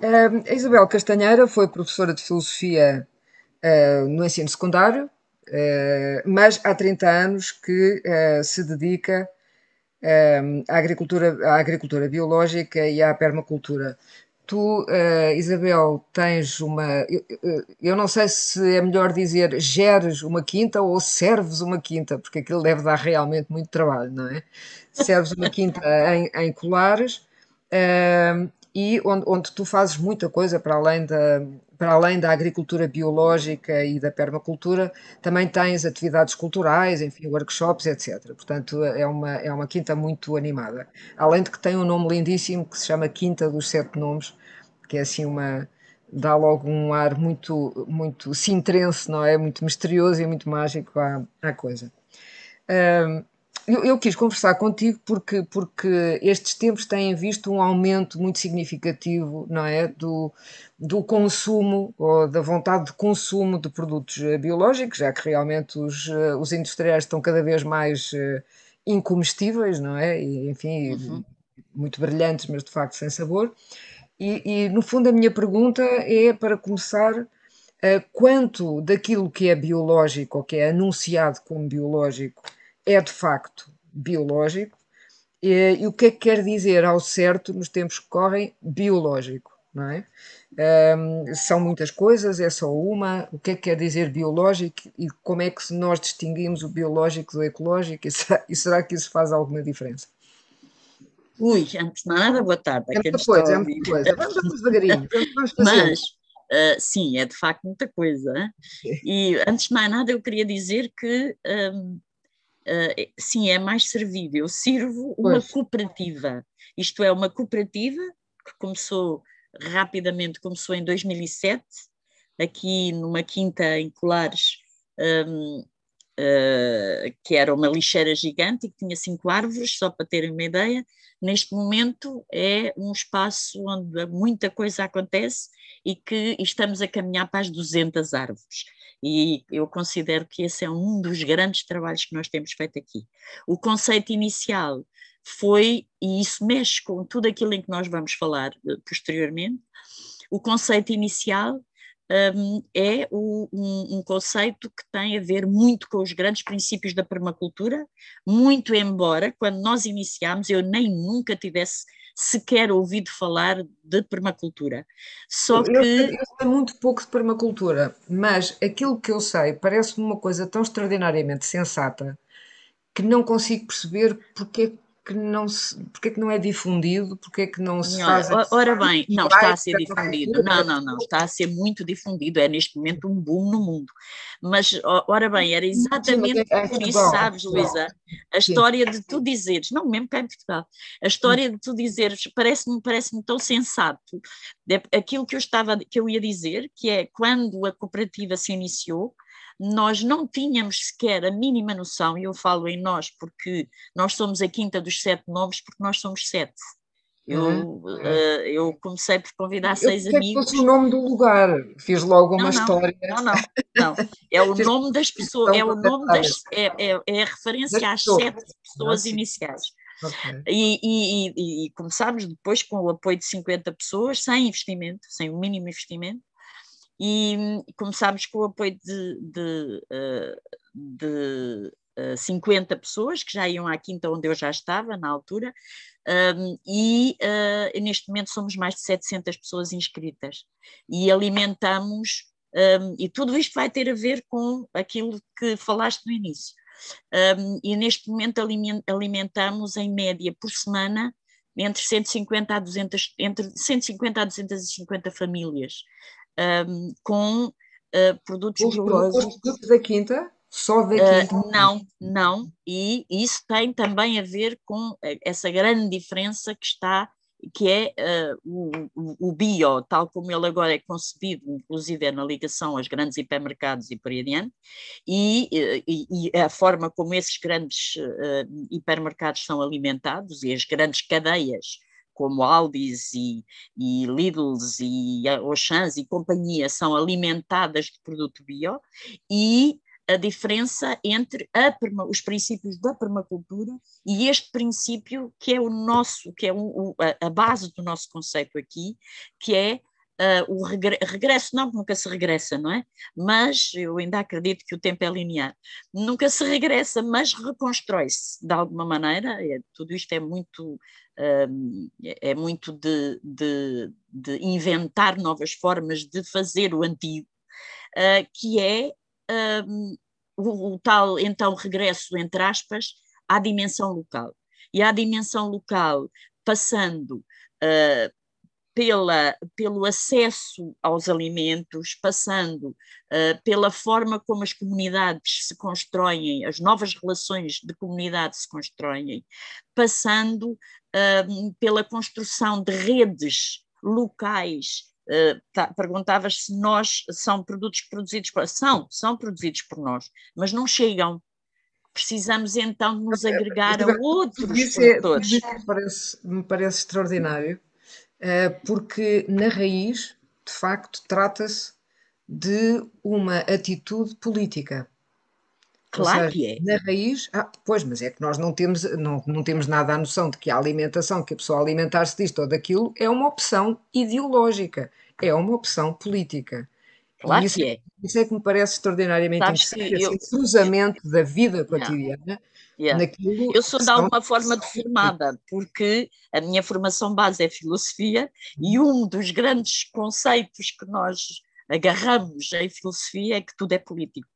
Uh, a Isabel Castanheira foi professora de filosofia uh, no ensino secundário, uh, mas há 30 anos que se dedica à, agricultura, à agricultura biológica e à permacultura. Tu, Isabel, tens uma. Eu, eu não sei se é melhor dizer geres uma quinta ou serves uma quinta, porque aquilo deve dar realmente muito trabalho, não é? Serves uma quinta em, em Colares e onde, onde tu fazes muita coisa para além da, para além da agricultura biológica e da permacultura, também tens atividades culturais, enfim, workshops, etc. Portanto, é uma, é uma quinta muito animada. Além de que tem um nome lindíssimo que se chama Quinta dos Sete Nomes, que é assim uma. dá logo um ar muito, muito sintrense, não é? Muito misterioso e muito mágico à, à coisa. Um, eu, eu, quis conversar contigo porque, porque estes tempos têm visto um aumento muito significativo, não é? Do, do consumo ou da vontade de consumo de produtos eh, biológicos, já que realmente os, eh, os industriais estão cada vez mais uh, incomestíveis, não é? E, enfim, uhum. muito brilhantes, mas de facto sem sabor. E, e, no fundo a minha pergunta é para começar quanto daquilo que é biológico ou que é anunciado como biológico é de facto biológico e, e, o que é que quer dizer ao certo nos tempos que correm biológico, não é? Um, são muitas coisas, é só uma. O que é que quer dizer biológico e como é que nós distinguimos o biológico do ecológico e será, e será que isso faz alguma diferença? Ui, antes de nada, boa tarde. É muita coisa, é muita coisa. Vamos, devagarinho. Vamos Mas, uh, sim, é de facto muita coisa. E antes de mais nada, eu queria dizer que um, uh, sim, é mais servido. Eu sirvo uma pois. cooperativa, isto é, uma cooperativa que começou rapidamente, começou em 2007, aqui numa quinta em Colares, um, uh, eh, que era uma lixeira gigante e que tinha cinco árvores, só para terem uma ideia. Neste momento é um espaço onde muita coisa acontece e que estamos a caminhar para as 200 árvores e eu considero que esse é um dos grandes trabalhos que nós temos feito aqui. O conceito inicial foi, e isso mexe com tudo aquilo em que nós vamos falar eh, posteriormente, o conceito inicial um, é o, um, um, conceito que tem a ver muito com os grandes princípios da permacultura, muito embora, quando nós iniciámos, eu nem nunca tivesse sequer ouvido falar de permacultura. Só que. Eu, eu sei muito pouco de permacultura, mas aquilo que eu sei parece-me uma coisa tão extraordinariamente sensata que não consigo perceber porque que não se, porque é que não é difundido, porque é que não se faz... Ora, ora bem, não, está a ser difundido, não, não, não, está a ser muito difundido, é neste momento um boom no mundo, mas, ora bem, era exatamente Sim, é por isso, sabes, Luísa, a história de tu dizeres, não mesmo cá em Portugal, a história de tu dizeres, parece-me parece tão sensato, aquilo que eu estava, que eu ia dizer, que é quando a cooperativa se iniciou, nós não tínhamos sequer a mínima noção, e eu falo em nós porque nós somos a quinta dos sete nomes, porque nós somos sete. Eu, uhum. uh, eu comecei por convidar eu seis amigos. fosse o nome do lugar, fiz logo uma não, história. Não, não, não. É o nome das pessoas, é o nome das. É, é, é a referência às sete pessoas iniciais. Okay. E, e, e, e começámos depois com o apoio de 50 pessoas, sem investimento, sem o mínimo investimento, e começámos com o apoio de, de, eh, de, de 50 eh, pessoas que já iam à quinta onde eu já estava na altura, um, e uh, neste momento somos mais de 700 pessoas inscritas e alimentamos, um, e tudo isto vai ter a ver com aquilo que falaste no início. Um, e neste momento alimentamos em média por semana entre 150 a 200, entre 150 a 250 famílias um, com uh, produtos os. Os produtos da quinta? Só da ah, quinta? Uh, não, não. E isso tem também a ver com essa grande diferença que está que é uh, o, o, bio, tal como ele agora é concebido, inclusive é na ligação aos grandes hipermercados e por aí adiante, e, e, e a forma como esses grandes uh, hipermercados são alimentados e as grandes cadeias como Aldis e, e Lidls e Auchans e companhia são alimentadas de produto bio e a diferença entre a, os princípios da permacultura e este princípio que é o nosso, que é a, base do nosso conceito aqui, que é uh, o regre regresso, não, nunca se regressa, não é? Mas eu ainda acredito que o tempo é linear. Nunca se regressa, mas reconstrói-se de alguma maneira. É, tudo isto é muito, uh, é muito de, de, de, inventar novas formas de fazer o antigo, uh, que é o, o tal, então, regresso, entre aspas, à dimensão local. E à dimensão local, passando uh, pela, pelo acesso aos alimentos, passando uh, pela forma como as comunidades se constroem, as novas relações de comunidade se constroem, passando uh, pela construção de redes locais. Uh, tá, perguntavas se nós são produtos produzidos por são, são produzidos por nós, mas não chegam. Precisamos então nos agregar a outros isso é, produtores. Isso me parece, me parece extraordinário eh, porque na raiz, de facto, trata-se de uma atitude política. Claro seja, que é. Na raiz, ah, pois, mas é que nós não temos, não, não temos nada a noção de que a alimentação, que a pessoa alimentar-se disto ou daquilo, é uma opção ideológica, é uma opção política. Claro isso, que é. Isso é que me parece extraordinariamente Sabes interessante, eu... esse cruzamento da vida cotidiana Yeah. Naquilo eu sou de alguma forma deformada, porque a minha formação base é filosofia e um dos grandes conceitos que nós agarramos em filosofia é que tudo é político.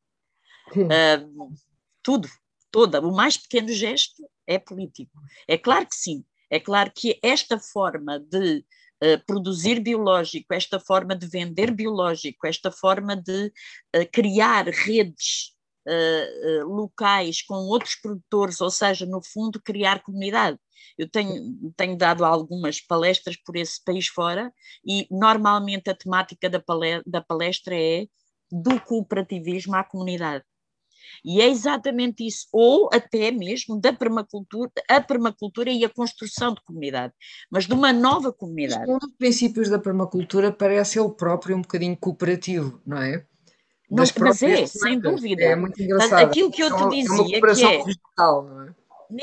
Uh, tudo, toda, o mais pequeno gesto é político. É claro que sim, é claro que esta forma de produzir biológico, esta forma de vender biológico, esta forma de uh, criar redes uh, locais com outros produtores, ou seja, no fundo, criar comunidade. Eu tenho, tenho dado algumas palestras por esse país fora e normalmente a temática da palestra é do cooperativismo à comunidade. E é exatamente isso, ou até mesmo da permacultura, a permacultura e a construção de comunidade, mas de uma nova comunidade. Um dos princípios da permacultura parece ele próprio um bocadinho cooperativo, não é? Não, mas é, sem dúvida. É muito engraçado. Aquilo que eu te dizia, é que é, vegetal, não é?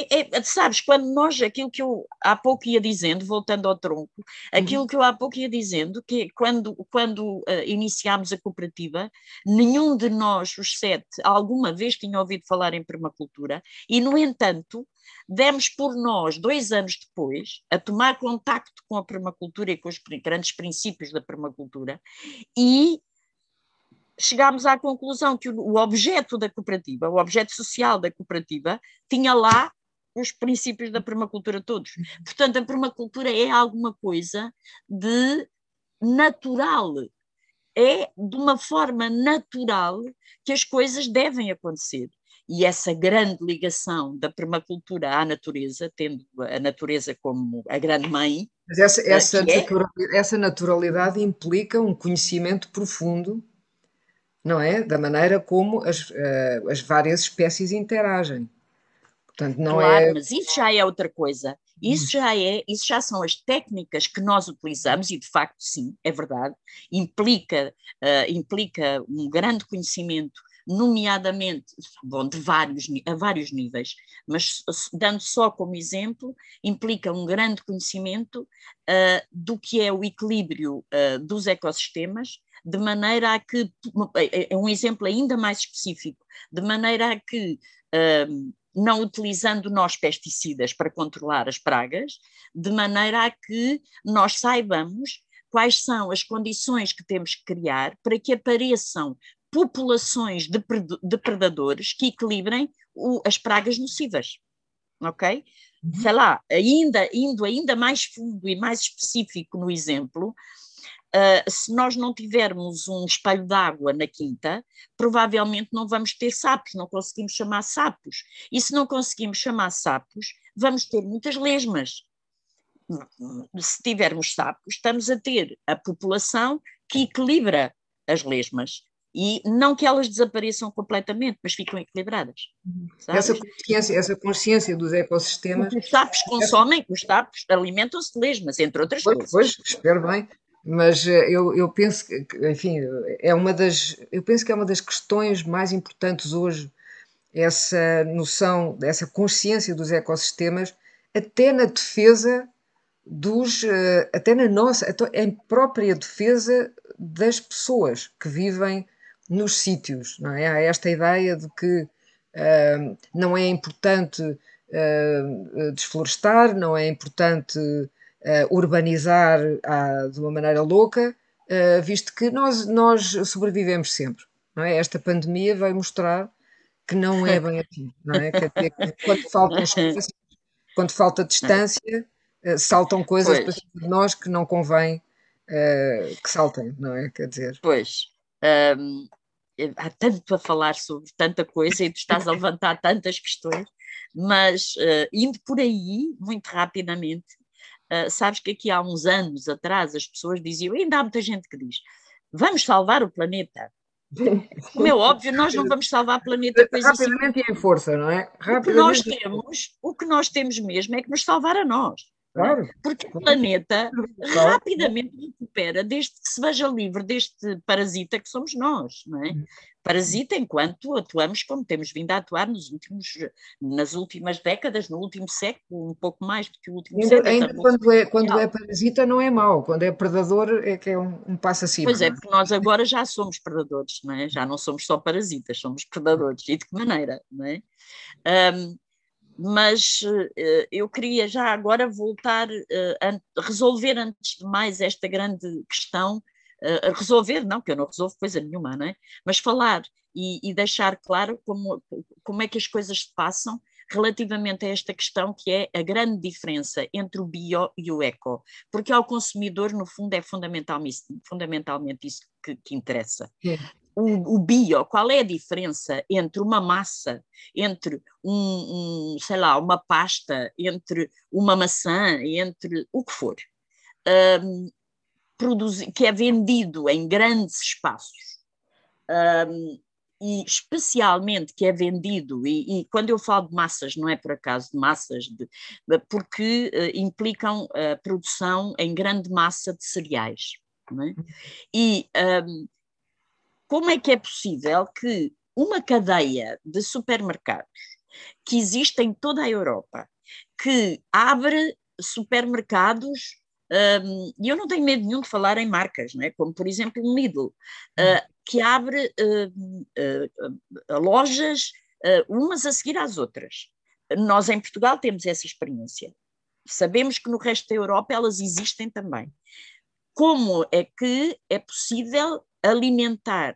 É, sabes, quando nós, aquilo que eu há pouco ia dizendo, voltando ao tronco, aquilo uhum. que eu há pouco ia dizendo, que quando, quando uh, iniciámos a cooperativa, nenhum de nós, os sete, alguma vez tinha ouvido falar em permacultura, e, no entanto, demos por nós, dois anos depois, a tomar contacto com a permacultura e com os grandes princípios da permacultura, e chegámos à conclusão que o, objeto da cooperativa, o objeto social da cooperativa, tinha lá os princípios da permacultura todos. Portanto, a permacultura é alguma coisa de natural, é de uma forma natural que as coisas devem acontecer. E essa grande ligação da permacultura à natureza, tendo a natureza como a grande mãe. Mas essa, essa, é... naturalidade, essa naturalidade implica um conhecimento profundo não é? Da maneira como as, uh, as várias espécies interagem. Portanto, não claro, é... mas isso já é outra coisa. Isso já é, isso já são as técnicas que nós utilizamos e de facto sim, é verdade. Implica, uh, implica um grande conhecimento, nomeadamente, bom, de vários a vários níveis, mas dando só como exemplo, implica um grande conhecimento uh, do que é o equilíbrio uh, dos ecossistemas de maneira a que, é, é um exemplo ainda mais específico, de maneira a que, um, não utilizando nós pesticidas para controlar as pragas, de maneira a que nós saibamos quais são as condições que temos que criar para que apareçam populações de depredadores que equilibrem o, as pragas nocivas. Ok? Uhum. Sei lá, ainda, indo ainda mais fundo e mais específico no exemplo, Uh, se nós não tivermos um espelho d'água na quinta, provavelmente não vamos ter sapos, não conseguimos chamar sapos. E se não conseguimos chamar sapos, vamos ter muitas lesmas. Se tivermos sapos, estamos a ter a população que equilibra as lesmas. E não que elas desapareçam completamente, mas ficam equilibradas. Essa consciência, essa consciência dos ecossistemas. Os sapos consomem, os sapos alimentam-se de lesmas, entre outras pois, coisas. Pois, espero bem mas eh, eu, eu penso que, enfim, é uma das, eu penso que é uma das questões mais importantes hoje, essa noção, essa consciência dos ecossistemas, até na defesa dos, até na nossa, em própria defesa das pessoas que vivem nos sítios, não é? Há esta ideia de que uh, não é importante uh, desflorestar, não é importante uh, urbanizar de uma maneira louca, visto que nós, nós sobrevivemos sempre, não é? Esta pandemia vai mostrar que não é bem assim, não é? Quer dizer, que quando faltam espaços, quando falta distância, saltam coisas pois. para de nós que não convém que saltem, não é? Quer dizer. Pois. Um, há tanto a falar sobre tanta coisa e tu estás a levantar tantas questões, mas uh, indo por aí, muito rapidamente, uh, sabes que aqui há uns anos atrás as pessoas diziam, ainda há muita gente que diz, vamos salvar o planeta. Como é óbvio, nós não vamos salvar o planeta coisa Rapidamente assim. e em força, não é? O que, nós temos, o que nós temos mesmo é que nos salvar a nós. Claro. Porque o planeta claro. rapidamente recupera desde que se veja livre deste parasita que somos nós, não é? Hum. Parasita enquanto atuamos como temos vindo a atuar nos últimos, nas últimas décadas, no último século, um pouco mais do que o último ainda, século. Ainda quando, é, quando é parasita não é mau, quando é predador é que é um, um passo acima. Pois é, porque nós agora já somos predadores, não é? Já não somos só parasitas, somos predadores. E de que maneira, não é? Um, mas uh, eu queria já agora voltar uh, a resolver antes de mais esta grande questão, uh, resolver, não, que eu não resolvo coisa nenhuma, não é? mas falar e, e, deixar claro como, como é que as coisas se passam relativamente a esta questão que é a grande diferença entre o bio e o eco, porque ao consumidor, no fundo, é fundamentalmente, fundamentalmente isso que, que interessa o, o, bio, qual é a diferença entre uma massa, entre um, um, sei lá, uma pasta, entre uma maçã, entre o que for, um, que é vendido em grandes espaços, um, e especialmente que é vendido, e, e, quando eu falo de massas, não é por acaso de massas, de, porque uh, implicam a produção em grande massa de cereais. É? E um, como é que é possível que uma cadeia de supermercados que existe em toda a Europa, que abre supermercados, um, e eu não tenho medo nenhum de falar em marcas, não é? como por exemplo o Lidl, uh, que abre uh, uh, lojas umas a seguir às outras. Nós em Portugal temos essa experiência. Sabemos que no resto da Europa elas existem também. Como é que é possível alimentar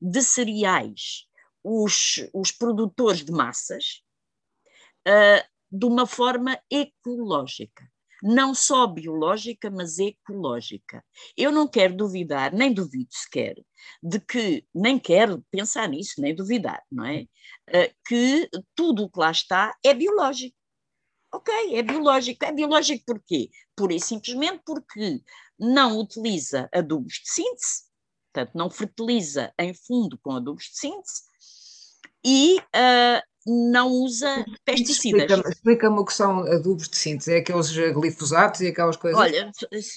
de cereais os, os produtores de massas uh, de uma forma ecológica. Não só biológica, mas ecológica. Eu não quero duvidar, nem duvido sequer, de que, nem quero pensar nisso, nem duvidar, não é? Uh, que tudo o que lá está é biológico. Ok, é biológico. É biológico porquê? Pura e simplesmente porque não utiliza adubos de síntese, portanto, não fertiliza em fundo com adubos de síntese e uh, não usa pesticidas. Explica-me explica o que são adubos de síntese, é aqueles glifosatos e aquelas coisas? Olha,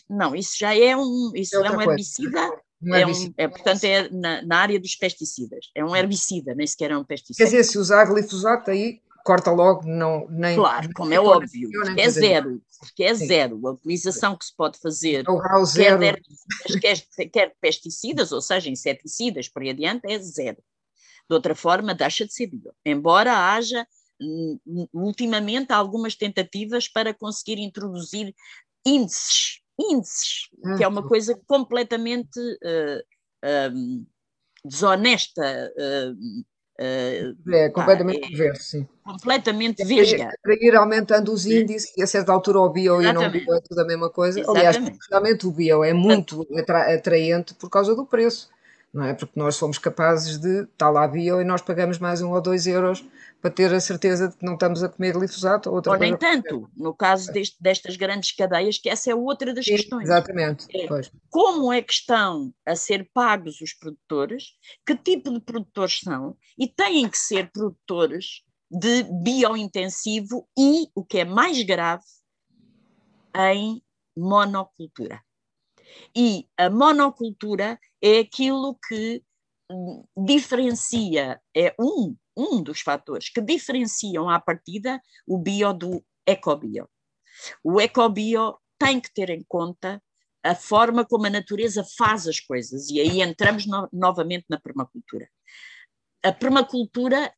não, isso já é um, isso é, é um herbicida, é, um, é, portanto, é na, na, área dos pesticidas. É um herbicida, nem sequer é um pesticida. Quer dizer, se usar glifosato aí corta logo, não, nem. Claro, como é óbvio, é zero, porque é zero. A utilização que se pode fazer, é quer, de, quer, quer pesticidas, ou seja, inseticidas, por aí adiante, é zero. De outra forma, deixa de ser bio. Embora haja, hum, ultimamente, algumas tentativas para conseguir introduzir índices, índices, que é uma hum. coisa completamente uh, um, desonesta, uh, Uh, é completamente perverso, sim. Completamente vesga. Para ir aumentando os índices e a certa altura o bio Exatamente. e não bio é tudo a mesma coisa. Exatamente. Aliás, realmente o bio é muito atraente por causa do preço não é? Porque nós somos capazes de, estar lá bio e nós pagamos mais um ou dois euros para ter a certeza de que não estamos a comer glifosato ou outra ou nem tanto, no caso deste, destas grandes cadeias, que essa é outra das Sim, questões. Exatamente. É, como é que estão a ser pagos os produtores, que tipo de produtores são, e têm que ser produtores de biointensivo e, o que é mais grave, em monocultura. E a monocultura é aquilo que hum, diferencia, é um, um dos fatores que diferenciam à partida o bio do ecobio. O ecobio tem que ter em conta a forma como a natureza faz as coisas, e aí entramos no, novamente na permacultura. A permacultura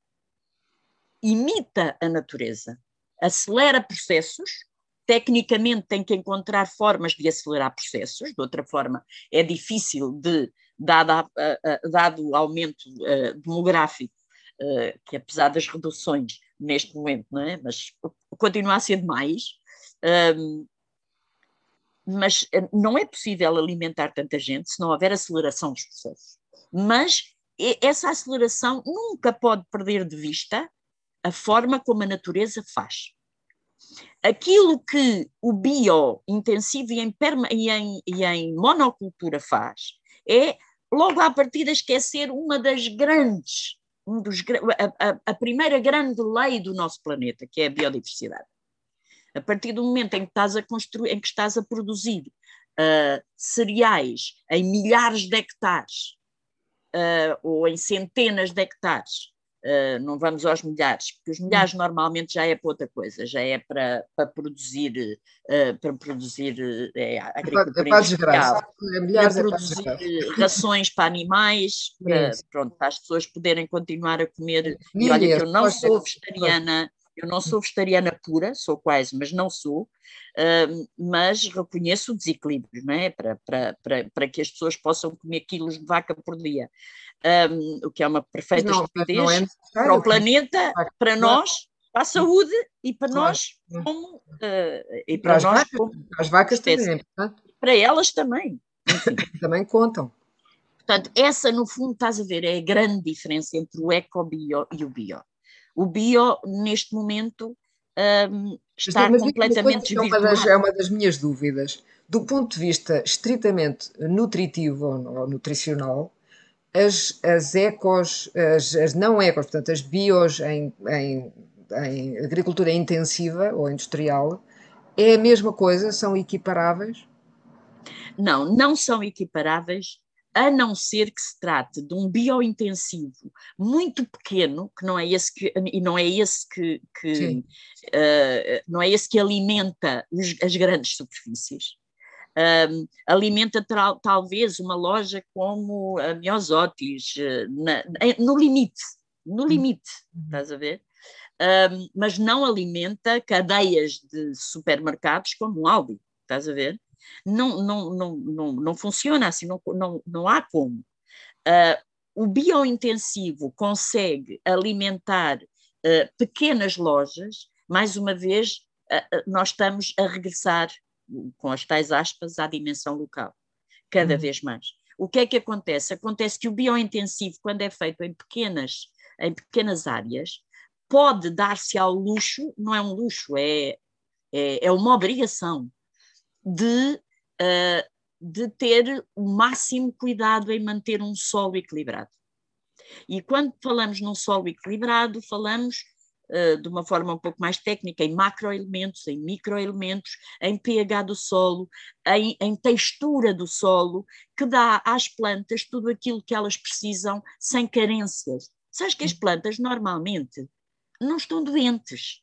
imita a natureza, acelera processos, tecnicamente tem que encontrar formas de acelerar processos, de outra forma é difícil de, dado, dado o aumento uh, demográfico, uh, que apesar das reduções neste momento, não é? mas continua a ser demais, um, mas eh, não é possível alimentar tanta gente se não houver aceleração dos processos. Mas essa aceleração nunca pode perder de vista a forma como a natureza faz. Aquilo que o bio-intensivo e, e, em, e em monocultura faz é, logo à partida, esquecer uma das grandes, um dos, a, a, a primeira grande lei do nosso planeta, que é a biodiversidade. A partir do momento em que estás a construir, em que estás a produzir uh, cereais em milhares de hectares uh, ou em centenas de hectares, uh, não vamos aos milhares, porque os milhares hum. normalmente já é para outra coisa, já é para, para produzir, para produzir é, agricultura é para industrial, é para produzir é rações para animais, para, pronto, para as pessoas poderem continuar a comer. E olha que eu não sou vegetariana eu não sou vegetariana pura, sou quase, mas não sou, uh, mas reconheço o desequilíbrio, não é? Para, para, para, para que as pessoas possam comer quilos de vaca por dia, um, o que é uma perfeita não, estupidez é para o planeta, para nós, para a saúde e para claro. nós como uh, e para, para nós vacas, como as vacas também, para elas também. também contam. Portanto, essa no fundo estás a ver é a grande diferença entre o eco-bio e o bio. O bio, neste momento, um, está mas, completamente é uma, das, é uma das minhas dúvidas. Do ponto de vista estritamente nutritivo ou nutricional, as, as ecos, as, as não ecos, portanto, as bios em, em, em agricultura intensiva ou industrial, é a mesma coisa? São equiparáveis? Não, não são equiparáveis a não ser que se trate de um biointensivo muito pequeno, que não é esse que, e não é esse que, que uh, não é esse que alimenta os, as grandes superfícies. Um, alimenta tal, talvez uma loja como a Miosotis, uh, na, no limite, no limite, uhum. estás a ver? Um, mas não alimenta cadeias de supermercados como o Aldi, estás a ver? Não, não, não, não, não funciona assim, não, não, não há como. Uh, o biointensivo consegue alimentar uh, pequenas lojas, mais uma vez, uh, nós estamos a regressar, com as tais aspas, à dimensão local, cada uhum. vez mais. O que é que acontece? Acontece que o biointensivo, quando é feito em pequenas, em pequenas áreas, pode dar-se ao luxo, não é um luxo, é, é, é uma obrigação de, uh, de ter o máximo cuidado em manter um solo equilibrado. E quando falamos num solo equilibrado, falamos uh, de uma forma um pouco mais técnica em macroelementos, em microelementos, em pH do solo, em, em textura do solo, que dá às plantas tudo aquilo que elas precisam sem carências. Sabes que as plantas normalmente não estão doentes.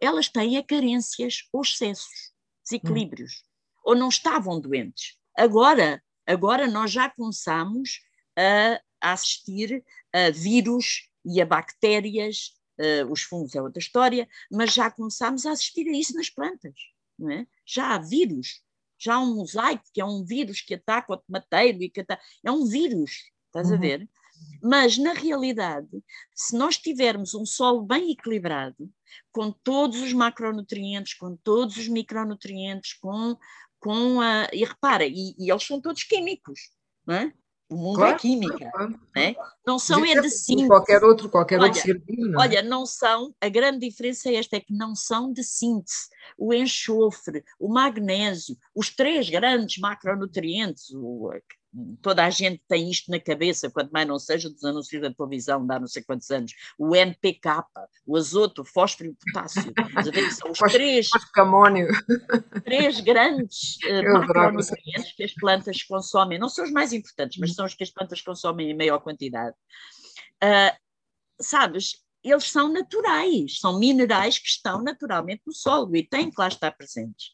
Elas têm a carências ou excessos desequilíbrios, hum. ou não estavam doentes. Agora, agora nós já começamos a, a assistir a vírus e a bactérias, uh, os fungos é outra história, mas já começamos a assistir a isso nas plantas. É? Já há vírus, já há um mosaico, que é um vírus que ataca o tomateiro, e que ataca, é um vírus, estás uhum. a ver? Mas, na realidade, se nós tivermos um solo bem equilibrado, com todos os macronutrientes, com todos os micronutrientes, com, com a. E repara, e, e eles são todos químicos, não é? O mundo é claro, é química, claro. Né? não são é de síntese. Qualquer outro, qualquer olha, outro não é? Olha, não são, a grande diferença é esta, é que não são de síntese. O enxofre, o magnésio, os três grandes macronutrientes, o, toda a gente tem isto na cabeça, quanto mais não seja dos anúncios da televisão, dá não sei quantos anos, o NPK, o azoto, o fósforo e o potássio. São os três, três grandes uh, macronutrientes que as plantas consomem, não são os mais importantes, mas são os que as plantas consomem em maior quantidade. Uh, sabes, eles são naturais, são minerais que estão naturalmente no solo e têm que lá estar presentes.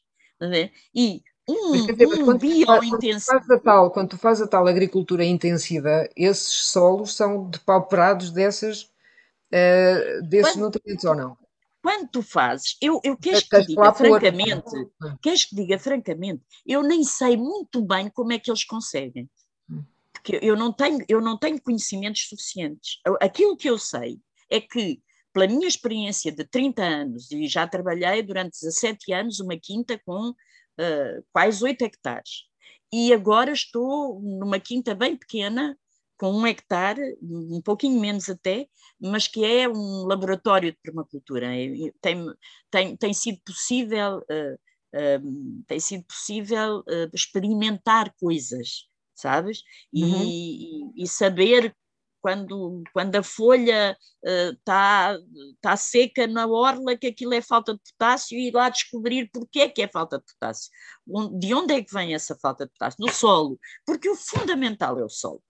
E um, dizer, um biointensivo. Quando, quando tu fazes a tal agricultura intensiva, esses solos são depauperados dessas, uh, desses quando, nutrientes ou não? Quando tu fazes, eu, eu quero que diga francamente, queres que diga francamente, eu nem sei muito bem como é que eles conseguem. Hum. Porque eu não tenho, eu não tenho conhecimentos suficientes. Aquilo que eu sei é que pela minha experiência de 30 anos, e já trabalhei durante 17 anos uma quinta com uh, quase 8 hectares, e agora estou numa quinta bem pequena, com um hectare, um pouquinho menos até, mas que é um laboratório de permacultura. Tem, tem, tem sido possível, uh, uh, tem sido possível experimentar coisas, sabes? E, uhum. e, e, saber quando, quando a folha está uh, tá seca na orla, que aquilo é falta de potássio, e ir lá descobrir porquê é que é falta de potássio. De onde é que vem essa falta de potássio? Do solo. Porque o fundamental é o solo.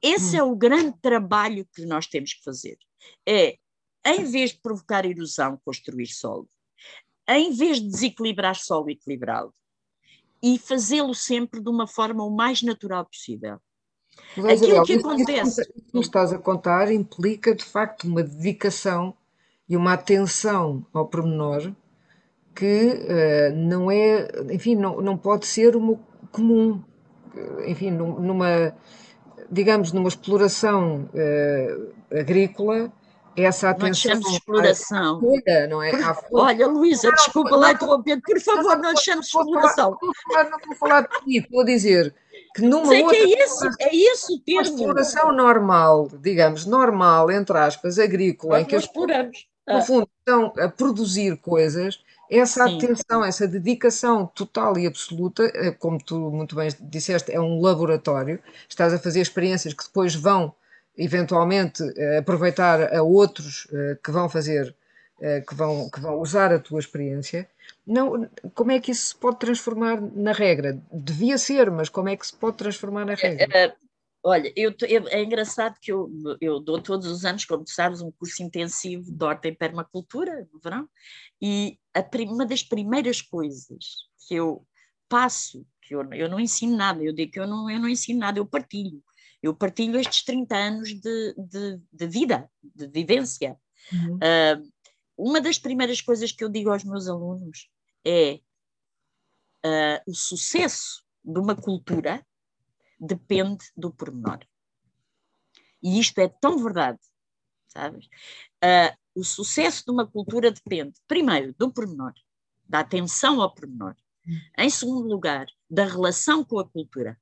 Esse hum. é o grande trabalho que nós temos que fazer. É, em vez de provocar erosão, construir solo. Em vez de desequilibrar solo, equilibrá-lo. E fazê-lo sempre de uma forma o mais natural possível. Mas, Aquilo que acontece. Isso que estás a contar implica, de facto, uma dedicação e uma atenção ao pormenor que uh, não é, enfim, não, não pode ser uma comum. Enfim, numa, digamos, numa exploração uh, agrícola, essa atenção. Não exploração. Folha, não é? Olha, Luísa, desculpa lá interromper, por favor, não chamemos exploração. Não estou a falar de ti, estou a dizer que numa Sei outra. Que é isso, é isso o termo. Uma exploração normal, digamos, normal, entre aspas, agrícola, em que as exploramos. No ah. fundo, estão a produzir coisas, essa Sim. atenção, essa dedicação total e absoluta, eh, como tu muito bem disseste, é um laboratório, estás a fazer experiências que depois vão, eventualmente, eh, aproveitar a outros eh, que vão fazer, que vão, que vão usar a tua experiência. Não, como é que isso se pode transformar na regra? Devia ser, mas como é que se pode transformar na regra? É, é, olha, eu, é engraçado que eu, eu dou todos os anos, como tu sabes, um curso intensivo de horta e permacultura no verão, e a, uma das primeiras coisas que eu passo, que eu, eu não ensino nada, eu digo que eu não, eu não ensino nada, eu partilho. Eu partilho estes 30 anos de, de, de vida, de vivência. Uhum. Uh, uma das primeiras coisas que eu digo aos meus alunos é uh, o sucesso de uma cultura depende do pormenor. E isto é tão verdade, sabes? Uh, o sucesso de uma cultura depende, primeiro, do pormenor, da atenção ao pormenor. Em segundo lugar, da relação com a cultura.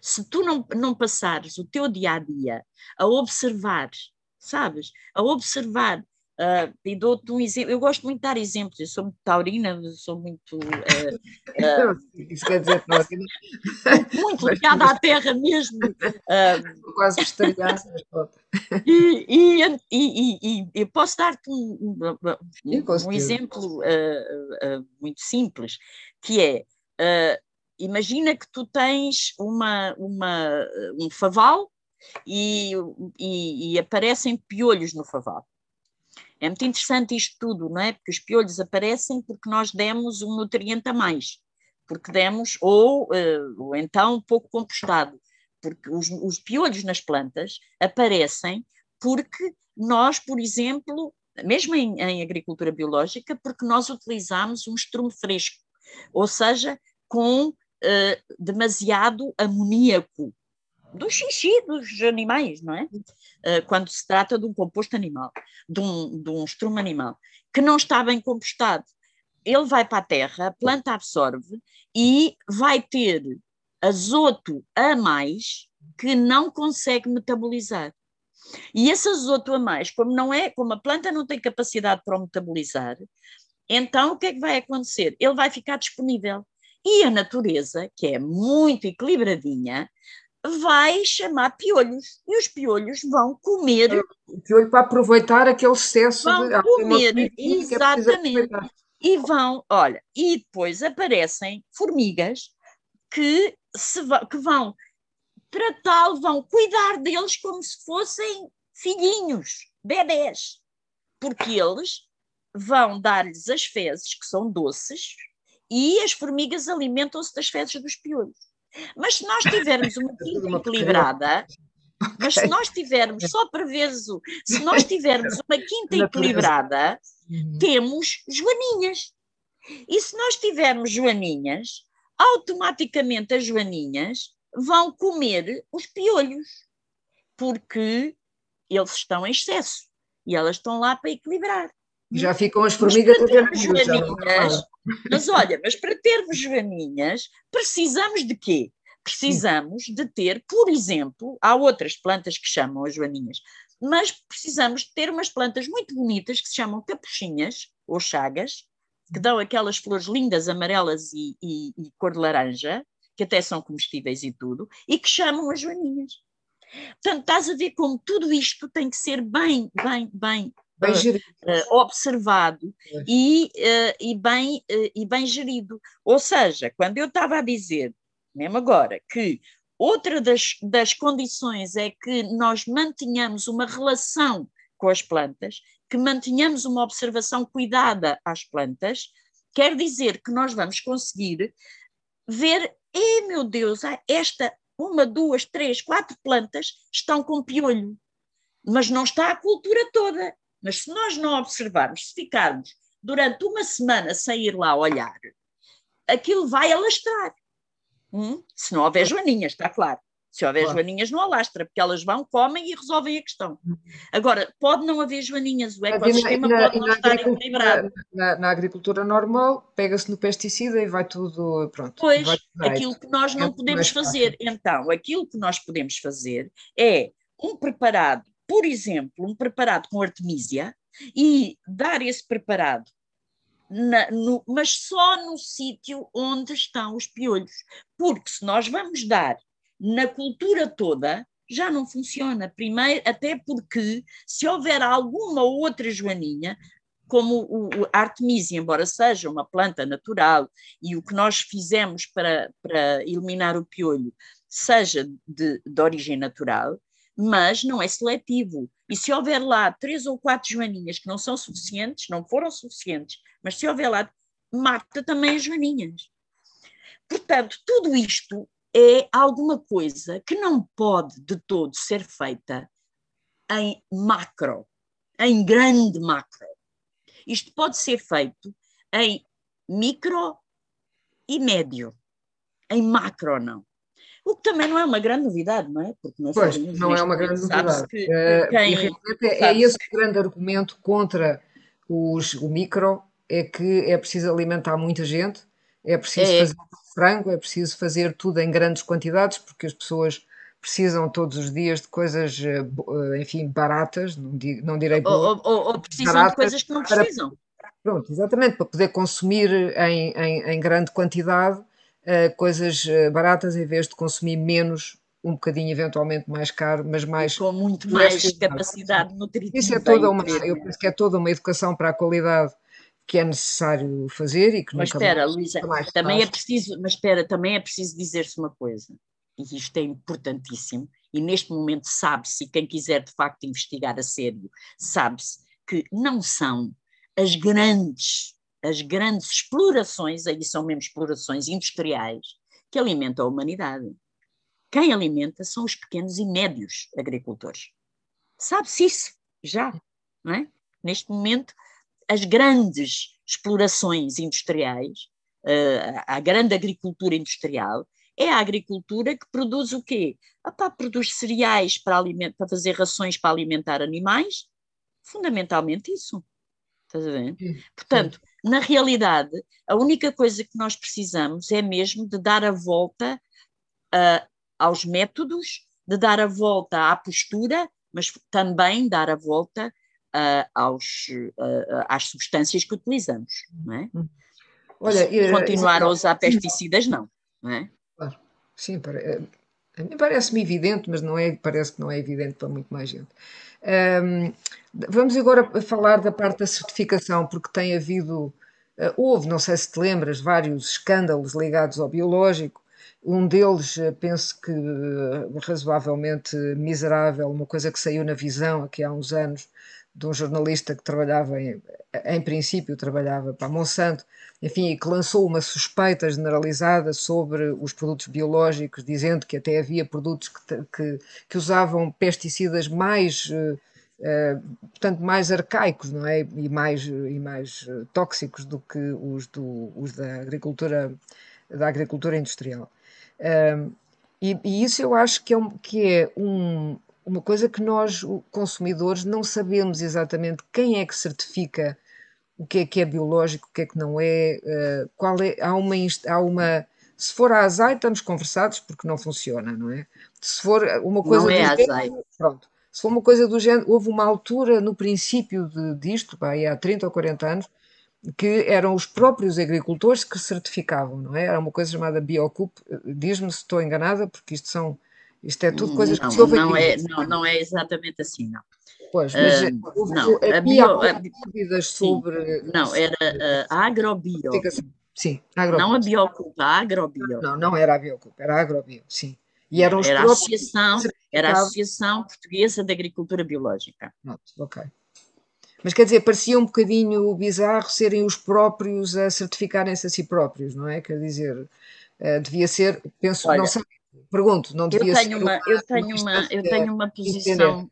Se tu não, não passares o teu dia a dia a observar, sabes? A observar Uh, e dou-te um exemplo. Eu gosto muito de dar exemplos. Eu sou muito taurina, sou muito. Uh, uh, Isso quer dizer taurina. muito ligada à terra mesmo. Uh, Quase vegetariana, e, e, e, e, eu posso dar-te um, um, um, um exemplo muito simples, que é. imagina que tu tens uma, uma, um faval e, e, e aparecem piolhos no faval. É muito interessante isto tudo, não é? Porque os piolhos aparecem porque nós demos um nutriente a mais, porque demos, ou, uh, ou então pouco compostado, porque os, os piolhos nas plantas aparecem porque nós, por exemplo, mesmo em, em, agricultura biológica, porque nós utilizamos um estrume fresco, ou seja, com uh, demasiado amoníaco, do xixi dos animais, não é? Uh, quando se trata de um composto animal, de um, de um estrume animal, que não está bem compostado. Ele vai para a terra, a planta absorve e vai ter azoto a mais que não consegue metabolizar. E esse azoto a mais, como não é, como a planta não tem capacidade para o metabolizar, então o que é que vai acontecer? Ele vai ficar disponível. E a natureza, que é muito equilibradinha, vai chamar piolhos e os piolhos vão comer. O piolho para aproveitar aquele excesso vão de. comer, é exatamente. E vão, olha, e depois aparecem formigas que, se, que vão tratá-lo, vão cuidar deles como se fossem filhinhos, bebés, porque eles vão dar-lhes as fezes, que são doces, e as formigas alimentam-se das fezes dos piolhos. Mas se nós tivermos uma quinta equilibrada, mas se nós tivermos, só ver, se nós tivermos uma quinta equilibrada, uhum. temos joaninhas. E se nós tivermos joaninhas, automaticamente as joaninhas vão comer os piolhos, porque eles estão em excesso e elas estão lá para equilibrar. Já ficam as formigas a ver joaninhas, Mas olha, mas para termos joaninhas, precisamos de quê? Precisamos de ter, por exemplo, há outras plantas que chamam as joaninhas, mas precisamos de ter umas plantas muito bonitas que se chamam capuchinhas ou chagas, que dão aquelas flores lindas, amarelas e, e, e cor de laranja, que até são comestíveis e tudo, e que chamam as joaninhas. Portanto, estás a ver como tudo isto tem que ser bem, bem, bem, bem uh, observado e, uh, e, bem, uh, e bem gerido. Ou seja, quando eu estava a dizer, mesmo agora, que outra das, das condições é que nós mantenhamos uma relação com as plantas, que mantenhamos uma observação cuidada às plantas, quer dizer que nós vamos conseguir ver, eh, meu Deus, esta uma, duas, três, quatro plantas estão com piolho, mas não está a cultura toda. Mas se nós não observarmos, se ficarmos durante uma semana sem ir lá olhar, aquilo vai alastrar. Hum? Se não houver joaninhas, está claro. Se houver claro. joaninhas, não alastra, porque elas vão, comem e resolvem a questão. Agora, pode não haver joaninhas, o ecossistema na, pode não estar equilibrado. Na, na, agricultura normal, pega-se no pesticida e vai tudo, pronto. Pois, aquilo que nós não é podemos fazer. Então, aquilo que nós podemos fazer é um preparado, por exemplo, um preparado com artemisia, e dar esse preparado na, no, mas só no sítio onde estão os piolhos. Porque se nós vamos dar na cultura toda já não funciona. Primeiro, até porque se houver alguma outra joaninha, como o, Artemisia, embora seja uma planta natural e o que nós fizemos para, para eliminar o piolho seja de, de origem natural, mas não é seletivo. E se houver lá três ou quatro joaninhas que não são suficientes, não foram suficientes, mas se houver lá, mata também as joaninhas. Portanto, tudo isto é alguma coisa que não pode de todo ser feita em macro, em grande macro. Isto pode ser feito em micro e médio, em macro não. O que também não é uma grande novidade, não é? Porque nós pois, não é uma grande novidade. Que, uh, quem, é, é esse o grande argumento contra os, o micro, é que é preciso alimentar muita gente, é preciso é. fazer frango, é preciso fazer tudo em grandes quantidades, porque as pessoas precisam todos os dias de coisas, eh, eh, enfim, baratas, não, digo, não direi ou, ou, ou, precisam baratas, de coisas que não precisam. Para, pronto, exatamente, para poder consumir em, em, em grande quantidade coisas baratas em vez de consumir menos, um bocadinho eventualmente mais caro, mas mais... Com muito mais, mais capacidade nutritiva. Isso é toda uma, eu penso que é toda uma educação para a qualidade que é necessário fazer e que mas nunca espera, mais, Luísa, também é preciso, mas espera, também é preciso dizer-se uma coisa, e isto é importantíssimo, e neste momento sabe-se, e quem quiser de facto investigar a sério, sabe-se que não são as grandes, as grandes explorações, aí são mesmo explorações industriais, que alimentam a humanidade. Quem alimenta são os pequenos e médios agricultores. Sabe-se isso já, não é? Neste momento, as grandes explorações industriais, uh, a grande agricultura industrial, é a agricultura que produz o quê? Epá, produz cereais para, aliment para fazer rações para alimentar animais, fundamentalmente isso. Estás a ver? Portanto, na realidade, a única coisa que nós precisamos é mesmo de dar a volta uh, aos métodos, de dar a volta à postura, mas também dar a volta uh, aos, uh, às substâncias que utilizamos. Não é? Hum. Olha, Se continuar a usar pesticidas, não. não é? Claro, sim, eh, a mim parece-me evidente, mas não é, parece que não é evidente para muito mais gente. Um, vamos agora falar da parte da certificação, porque tem havido, uh, houve, não sei se te lembras, vários escândalos ligados ao biológico. Um deles, penso que razoavelmente miserável, uma coisa que saiu na visão aqui há uns anos, de um jornalista que trabalhava, em, em princípio, trabalhava para a Monsanto, enfim, e que lançou uma suspeita generalizada sobre os produtos biológicos, dizendo que até havia produtos que, que, que usavam pesticidas mais, uh, portanto, mais arcaicos, não é? E mais, e mais tóxicos do que os, do, os da agricultura, da agricultura industrial. Uh, e, e, isso eu acho que é, um, que é um, uma coisa que nós, consumidores, não sabemos exatamente quem é que certifica o que é que é biológico, o que é que não é, uh, qual é, há uma, há uma, se for a azeite estamos conversados porque não funciona, não é? Se for uma coisa não é do género, pronto, se for uma coisa do género, houve uma altura no princípio de, disto, pá, há 30 ou 40 anos, que eram os próprios agricultores que certificavam, não é? Era uma coisa chamada Biocup, diz-me se estou enganada, porque isto são isto é tudo coisas não, que se ouvem. Não é, não, não é exatamente assim, não. Pois, mas uh, não, havia dúvidas sobre. Não, era uh, a agrobio. Sim, agrobio. Não a Biocup, a agrobio. Não, não era a Biocup, era a agrobio, sim. E eram era, a associação, era a Associação Portuguesa de Agricultura Biológica. Pronto, ok. Mas quer dizer, parecia um bocadinho bizarro serem os próprios a certificarem-se a si próprios, não é? Quer dizer, uh, devia ser, penso, Olha, não sei, Pergunto, não devia eu tenho uma, eu tenho uma, eu tenho uma posição.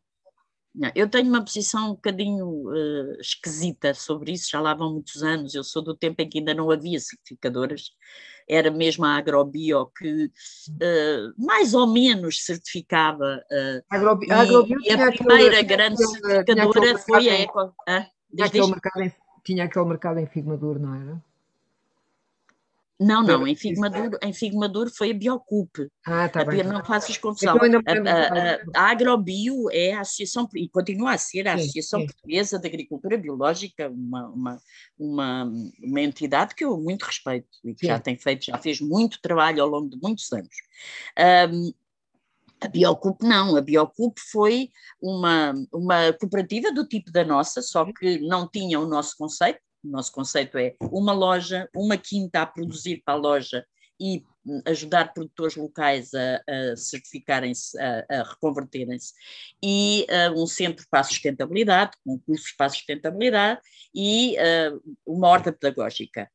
Não, eu tenho uma posição um bocadinho uh, esquisita sobre isso, já lá vão muitos anos. Eu sou do tempo em que ainda não havia certificadoras, era mesmo a Agrobio que uh, mais ou menos certificava. Uh, Agrobi e, Agrobio e a primeira aquele, grande certificadora foi a Eco. Ah, tinha, aquele mercado em, tinha aquele mercado em Figmador, não era? Não, não, em Fig Maduro, em foi a Biocup. Ah, tá bem. Não faças confusão. A, a, a, Agrobio é a associação, e continua a ser a Associação sim. Portuguesa de Agricultura Biológica, uma, uma, uma, uma, entidade que eu muito respeito e que sim. já tem feito, já fez muito trabalho ao longo de muitos anos. Um, a Biocup não, a Biocup foi uma, uma cooperativa do tipo da nossa, só que não tinha o nosso conceito, nosso conceito é uma loja, uma quinta a produzir para a loja e ajudar produtores locais a, a certificarem-se, a, a reconverterem-se, e uh, um centro para a sustentabilidade, com cursos para a sustentabilidade e uh, uma horta pedagógica.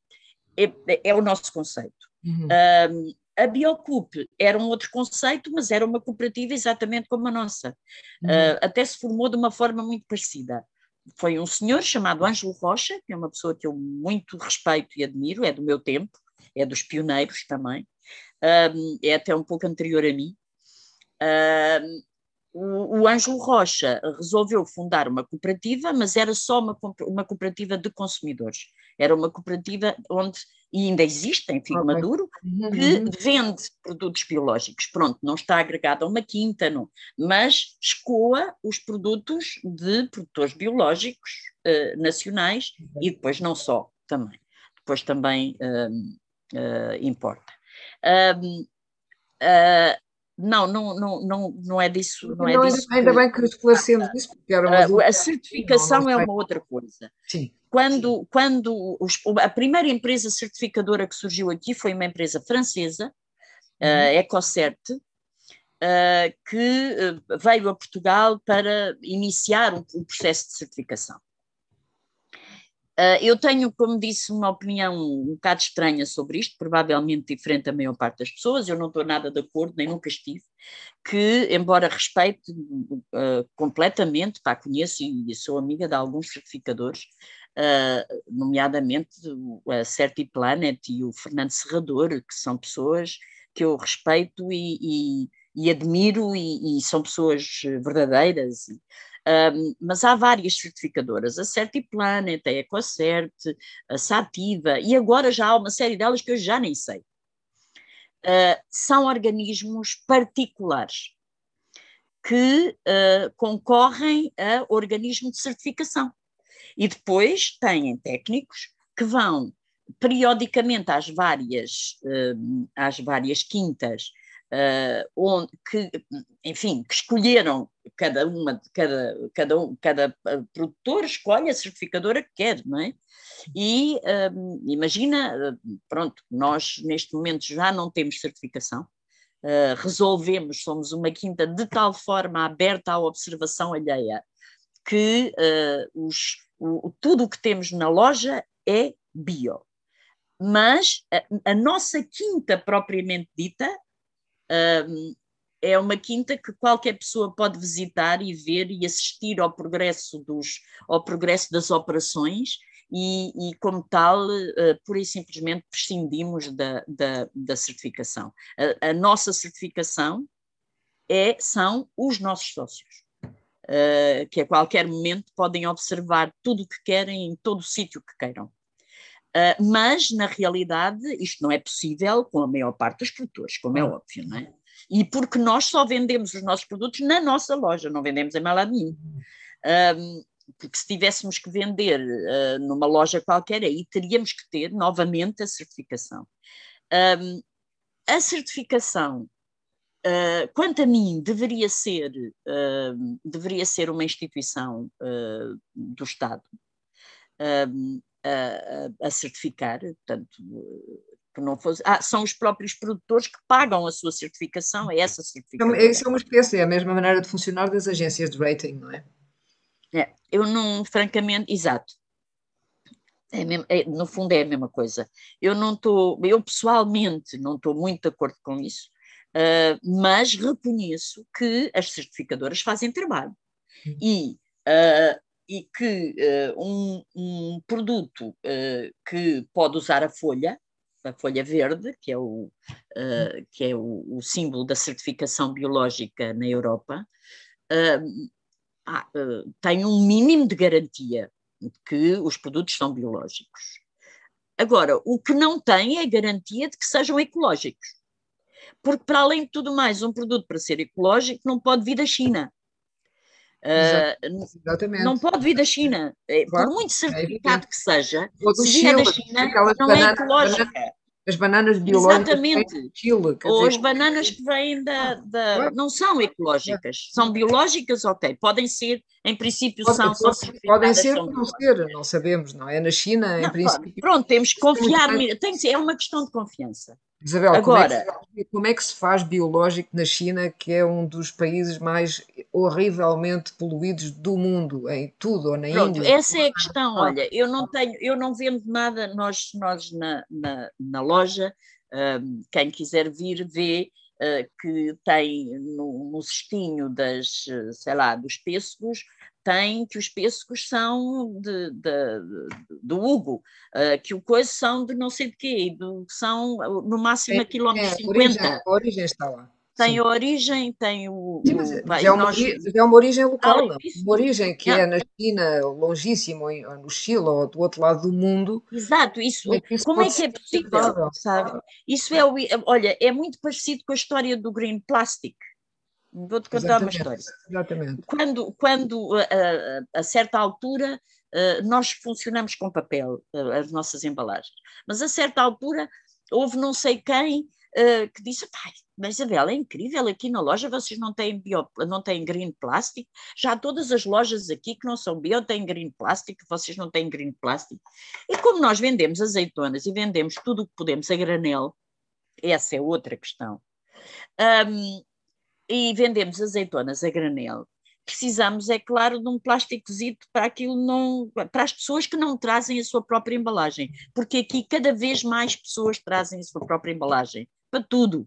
É, é, o nosso conceito. Uhum. Um, a Biocup era um outro conceito, mas era uma cooperativa exatamente como a nossa. Uhum. Uh, até se formou de uma forma muito parecida foi um senhor chamado Ângelo Rocha, que é uma pessoa que eu muito respeito e admiro, é do meu tempo, é dos pioneiros também, é até um pouco anterior a mim. O, Ângelo Rocha resolveu fundar uma cooperativa, mas era só uma cooperativa de consumidores. Era uma cooperativa onde, e ainda existe em Figo Maduro, uhum, que uhum. vende produtos biológicos. Pronto, não está agregado a uma quinta, não, mas escoa os produtos de produtores biológicos uh, nacionais uhum. e depois não só, também. Depois também uh, uh, importa. Um, uh, não, não, não, não, não é disso. Não, não é disso ainda, que, bem que esclarecemos isso, porque era uma A, a certificação não, não é uma outra coisa. Sim. Quando, quando os, a primeira empresa certificadora que surgiu aqui foi uma empresa francesa, uhum. a Ecocert, uh, que uh, veio a Portugal para iniciar um, um processo de certificação. Uh, eu tenho, como disse, uma opinião um bocado estranha sobre isto, provavelmente diferente da maior parte das pessoas, eu não estou nada de acordo, nem nunca estive, que, embora respeite uh, completamente, pá, conheço e sou amiga de alguns certificadores, uh, nomeadamente a Certiplanet e o Fernando Serrador, que são pessoas que eu respeito e, e, e admiro e, e, são pessoas verdadeiras. Um, mas há várias certificadoras, a Certiplanet, a EcoCert, a Sativa, e agora já há uma série delas que eu já nem sei. Uh, são organismos particulares que uh, concorrem a organismo de certificação. E depois têm técnicos que vão periodicamente às várias, uh, às várias quintas uh, onde, que, enfim, que escolheram cada uma, cada, cada, cada ah, produtor escolhe a certificadora que quer, não é? E imagina, pronto, nós neste momento já não temos certificação, resolvemos, somos uma quinta de tal forma aberta à observação alheia, que uh, os, o, tudo o que temos na loja é bio. Mas a, a nossa quinta propriamente dita um, é uma quinta que qualquer pessoa pode visitar e ver e assistir ao progresso, dos, ao progresso das operações e, e como tal, uh, pura e simplesmente prescindimos da, da, da certificação. A, a, nossa certificação é, são os nossos sócios. Uh, que a qualquer momento podem observar tudo o que querem em todo o sítio que queiram. Uh, mas, na realidade, isto não é possível com a maior parte dos produtores, como é óbvio, não é? E porque nós só vendemos os nossos produtos na nossa loja, não vendemos em lado nenhum. Um, porque se tivéssemos que vender uh, numa loja qualquer, aí teríamos que ter novamente a certificação. Um, a certificação, uh, quanto a mim, deveria ser, uh, deveria ser uma instituição do Estado a, a, certificar, portanto, que não fosse. Ah, são os próprios produtores que pagam a sua certificação, é essa certificação. Isso é uma espécie, é a mesma maneira de funcionar das agências de rating, não é? É, eu não, francamente, exato. É mesmo, é, no fundo é a mesma coisa. Eu não estou, eu pessoalmente não estou muito de acordo com isso, uh, mas reconheço que as certificadoras fazem trabalho e, uh, e que uh, um, um, produto que pode usar a folha, a folha verde, que é o, que é o, o, símbolo da certificação biológica na Europa, ah, tem um mínimo de garantia de que os produtos são biológicos. Agora, o que não tem é garantia de que sejam ecológicos. Porque, para além de tudo mais, um produto para ser ecológico não pode vir da China. Uh, Exatamente. Não pode vir da China. É, claro, Por muito é certificado é que seja, se vier da China, não é ecológica as bananas biológicas Exatamente. Chile, Ou dizer, as bananas que vêm da. da não são ecológicas, são biológicas, ok. Podem ser, em princípio, Pode, são. Pode, podem ser, não ser, não sabemos, não é? Na China, não, em princípio. Pronto, temos que confiar. Tem que ser, é uma questão de confiança. Isabel, Agora, como é, que, como é, que, se faz biológico na China, que é um dos países mais horrivelmente poluídos do mundo, em tudo, ou na Pronto, Índia? Essa é a questão, olha, eu não tenho, eu não vendo nada, nós, nós na, na, na loja, um, quem quiser vir vê uh, que tem no, no cestinho das, sei lá, dos pêssegos, tem que os pêssegos são de, do Hugo, uh, que o coisa são de não sei de quê, do, são no máximo a quilómetro é, 50. Origem, a origem está lá. Tem Sim. a origem, tem o. Sim, mas, mas é, uma, nós... é, uma, origem local, não, uma origem que é na China, longíssimo, no Chile ou do outro lado do mundo. Exato, isso. É isso como é que é possível? Sabe? Isso é o. Olha, é muito parecido com a história do Green Plastic. Vou-te contar Exatamente. uma história. Exatamente. Quando, quando a, a, a certa altura, nós funcionamos com papel, as nossas embalagens, mas a certa altura houve não sei quem que disse: pai, mas Isabel, é incrível, aqui na loja vocês não têm, bio, não têm green plastic, já todas as lojas aqui que não são bio têm green plastic, vocês não têm green plastic. E como nós vendemos azeitonas e vendemos tudo o que podemos a granel, essa é outra questão, um, e vendemos azeitonas a granel, precisamos, é claro, de um plásticozito para aquilo não, para as pessoas que não trazem a sua própria embalagem, porque aqui cada vez mais pessoas trazem a sua própria embalagem, para tudo,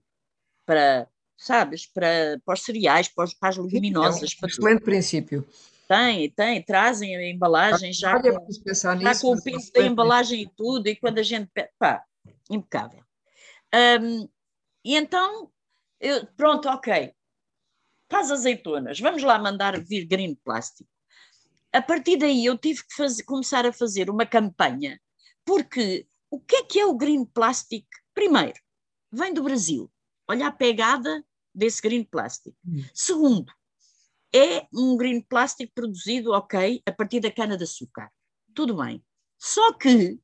para, sabes, para, para os cereais, para, os, para as leguminosas. É um excelente tudo. princípio. Tem, tem, trazem a embalagem já, Olha, com, já nisso, com o peso da embalagem e tudo, e quando a gente, pá, impecável. Um, e então, eu, pronto, ok, para as azeitonas, vamos lá mandar vir green plástico. A partir daí eu tive que fazer, começar a fazer uma campanha, porque o que é que é o green plastic? Primeiro, vem do Brasil. Olha a pegada desse green plastic. Hum. Segundo, é um green plastic produzido, ok, a partir da cana-de-açúcar. Tudo bem. Só que,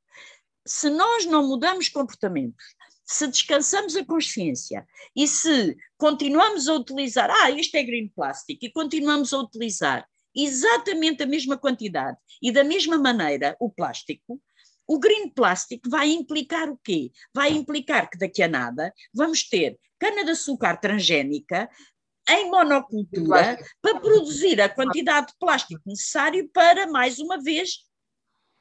se nós não mudamos comportamentos, se descansamos a consciência e se continuamos a utilizar, ah, isto é green plastic, e continuamos a utilizar exatamente a mesma quantidade e da mesma maneira o plástico, o green plastic vai implicar o quê? Vai implicar que daqui a nada vamos ter cana-de-açúcar transgénica em monocultura para produzir a quantidade de plástico necessário para, mais uma vez,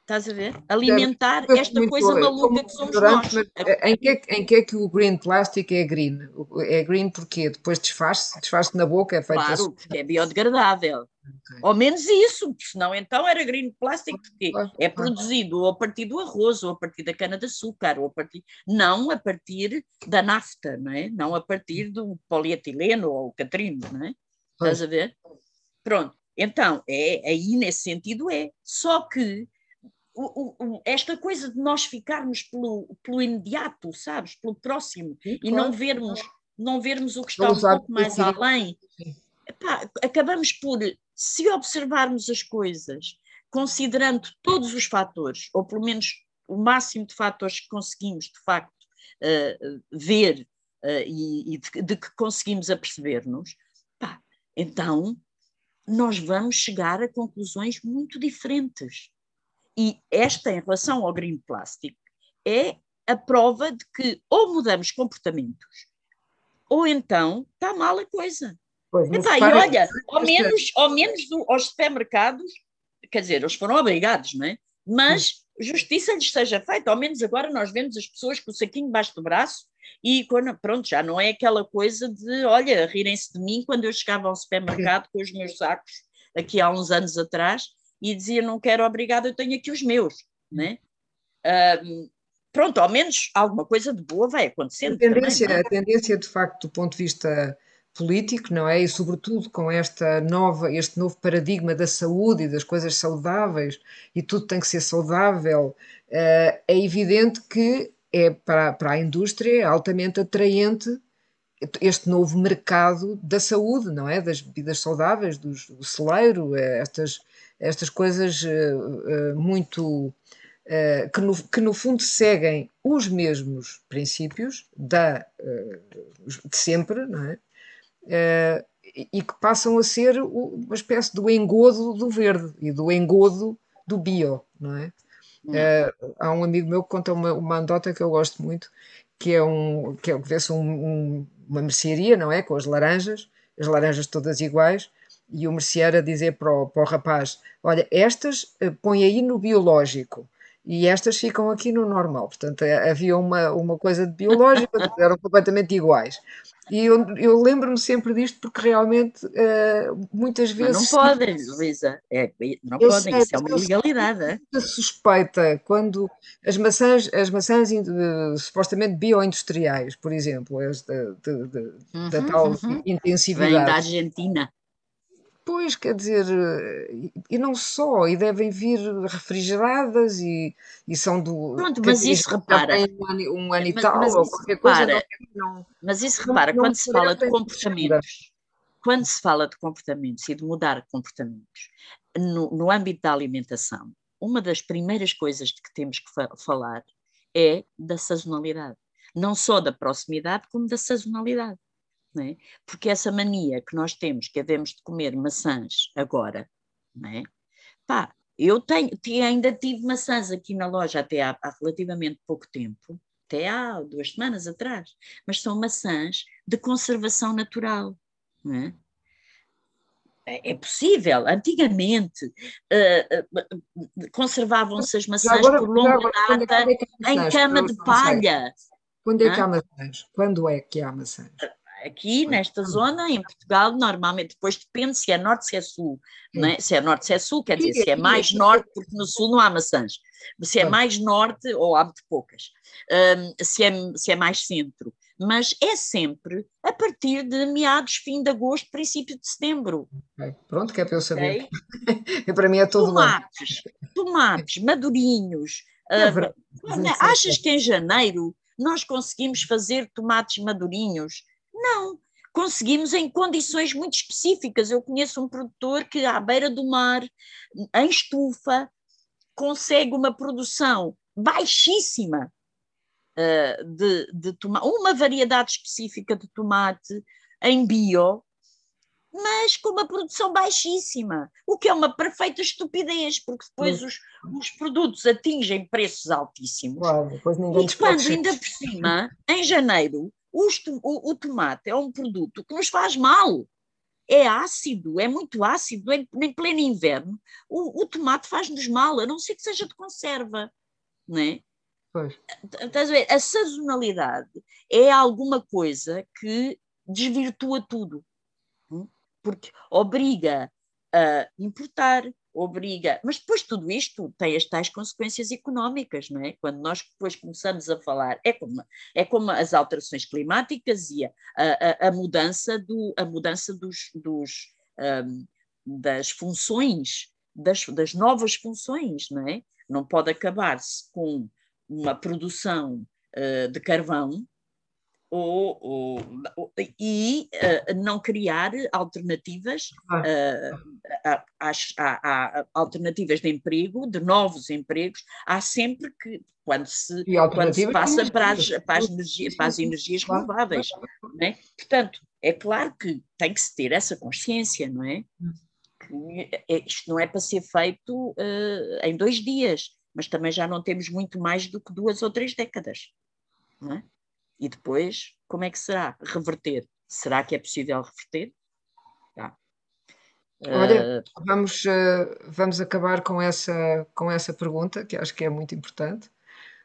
Estás a ver? Alimentar esta coisa maluca que somos nós. Em que, é, em que é que o green plastic é green? É green porque depois desfaz-se, desfaz-se na boca, é feito Claro, assim. porque é biodegradável. Okay. Ou menos isso, senão então era green plastic, porque é produzido ou a partir do arroz, ou a partir da cana-de-açúcar, ou a partir. Não a partir da nafta, não é? Não a partir do polietileno ou catrino, não é? Estás a ver? Pronto. Então, é, aí nesse sentido é. Só que o, o, esta coisa de nós ficarmos pelo, pelo imediato, sabes, pelo próximo, Sim, e não vermos, não vermos o que está um pouco mais além, epá, acabamos por, se observarmos as coisas, considerando todos os fatores, ou pelo menos o máximo de fatores que conseguimos, de facto, uh, ver uh, e, e de, de, que conseguimos aperceber-nos, então nós vamos chegar a conclusões muito diferentes. E esta, em relação ao green plastic, é a prova de que ou mudamos comportamentos, ou então está mal a coisa. Pois, Epá, e olha, ao menos, ao menos do, aos supermercados, quer dizer, eles foram obrigados, não é? Mas justiça lhes seja feita, ao menos agora nós vemos as pessoas com o saquinho debaixo do braço e quando, pronto, já não é aquela coisa de, olha, rirem-se de mim quando eu chegava ao supermercado com os meus sacos, aqui há uns anos atrás, e dizia não quero obrigado, eu tenho aqui os meus, né? Pronto, ao menos alguma coisa de boa vai acontecer. A tendência, também, é? a tendência, de facto, do ponto de vista político, não é? E sobretudo com esta nova, este novo paradigma da saúde e das coisas saudáveis, e tudo tem que ser saudável, uh, é evidente que é para, para a indústria altamente atraente este novo mercado da saúde, não é? Das bebidas saudáveis, do, do celeiro, eh, estas estas coisas uh, uh, muito. Uh, que, no, que no fundo seguem os mesmos princípios da, de sempre, não é? e que passam a ser uma espécie do engodo do verde e do engodo do bio, não é? Hum. há um amigo meu que conta uma, uma andota que eu gosto muito, que é um que é vê-se um, um, uma mercearia, não é? Com as laranjas, as laranjas todas iguais, e o merceeiro a dizer para o, para o rapaz: Olha, estas eh, põe aí no biológico e estas ficam aqui no normal. Portanto, eh, havia uma, uma coisa de biológico, eram completamente iguais. E eu, eu lembro-me sempre disto porque realmente uh, muitas vezes. Mas não podem, Luísa. É, não podem, sei, isso é uma ilegalidade. É? suspeita quando as maçãs, as maçãs uh, supostamente bioindustriais, por exemplo, as de, de, de, uhum, da tal uhum. intensividade. Vem da Argentina. Pois, quer dizer, e não só, e devem vir refrigeradas e, e são do. Pronto, mas isso repara. Um ano, um ano mas, e tal, mas ou qualquer repara, coisa. Não, mas isso repara, não, quando se fala de comportamentos, quando se fala de comportamentos e de mudar comportamentos no, no âmbito da alimentação, uma das primeiras coisas de que temos que fa falar é da sazonalidade. Não só da proximidade, como da sazonalidade é? porque essa mania que nós temos, que devemos de comer maçãs agora, é? Pá, eu tenho, ainda tive maçãs aqui na loja até há, há relativamente pouco tempo, até há duas semanas atrás, mas são maçãs de conservação natural, não é? É, é possível. Antigamente uh, uh, conservavam-se as maçãs agora, por longa agora, data é em cama de palha. Quando é que há maçãs? Quando é que há maçãs? Aqui nesta zona, em Portugal, normalmente, depois depende se é norte, se é sul. Né? Se é norte, se é sul, quer dizer, se é mais norte, porque no sul não há maçãs. Se é mais norte, ou há muito poucas. Um, se, é, se é mais centro. Mas é sempre a partir de meados, fim de agosto, princípio de setembro. Pronto, que é para eu saber. Okay? para mim é todo Tomates, tomates, madurinhos. É uh, achas que em janeiro nós conseguimos fazer tomates madurinhos não, conseguimos em condições muito específicas. Eu conheço um produtor que, à beira do mar, em estufa, consegue uma produção baixíssima uh, de, de tomate, uma variedade específica de tomate em bio, mas com uma produção baixíssima, o que é uma perfeita estupidez, porque depois os, os produtos atingem preços altíssimos. Claro, e quando ainda por cima, em janeiro, o, o, tomate é um produto que nos faz mal. é ácido, é muito ácido, em, em pleno inverno, o, o tomate faz-nos mal, a não ser que seja de conserva, não é? Pois. Estás a ver? A sazonalidade é alguma coisa que desvirtua tudo, hum? porque obriga a importar, obriga. Mas depois tudo isto tem as tais consequências económicas, não é? Quando nós depois começamos a falar, é como, é como as alterações climáticas e a, a, a mudança, do, a mudança dos, dos, um, das funções, das, das novas funções, não é? Não pode acabar-se com uma produção uh, de carvão ou, ou, e uh, não criar alternativas uh, às, à, à, alternativas de emprego, de novos empregos, há sempre que quando se, quando se passa para as, para as, energia, para as energias renováveis. Não é? Portanto, é claro que tem que se ter essa consciência, não é? Hum. É, isto não é para ser feito uh, em dois dias, mas também já não temos muito mais do que duas ou três décadas. Não é? E depois, como é que será? Reverter. Será que é possível reverter? Tá. Olha, uh, vamos, uh, vamos acabar com essa, com essa pergunta, que acho que é muito importante.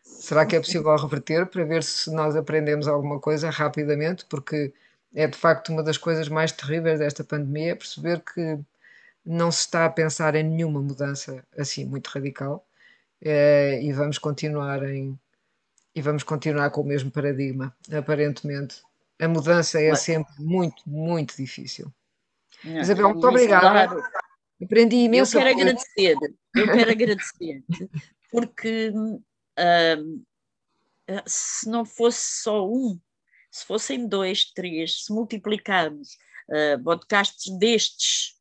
Será que é possível reverter para ver se nós aprendemos alguma coisa rapidamente? Porque é de facto uma das coisas mais terríveis desta pandemia, perceber que não se está a pensar em nenhuma mudança assim muito radical uh, e vamos continuar em, e vamos continuar com o mesmo paradigma, aparentemente. A mudança é sempre muito, muito difícil. Não, Isabel, muito obrigada. Claro. Aprendi imenso. Eu quero agradecer, eu quero agradecer, porque uh, se não fosse só um, se fossem dois, três, se multiplicarmos uh, podcasts destes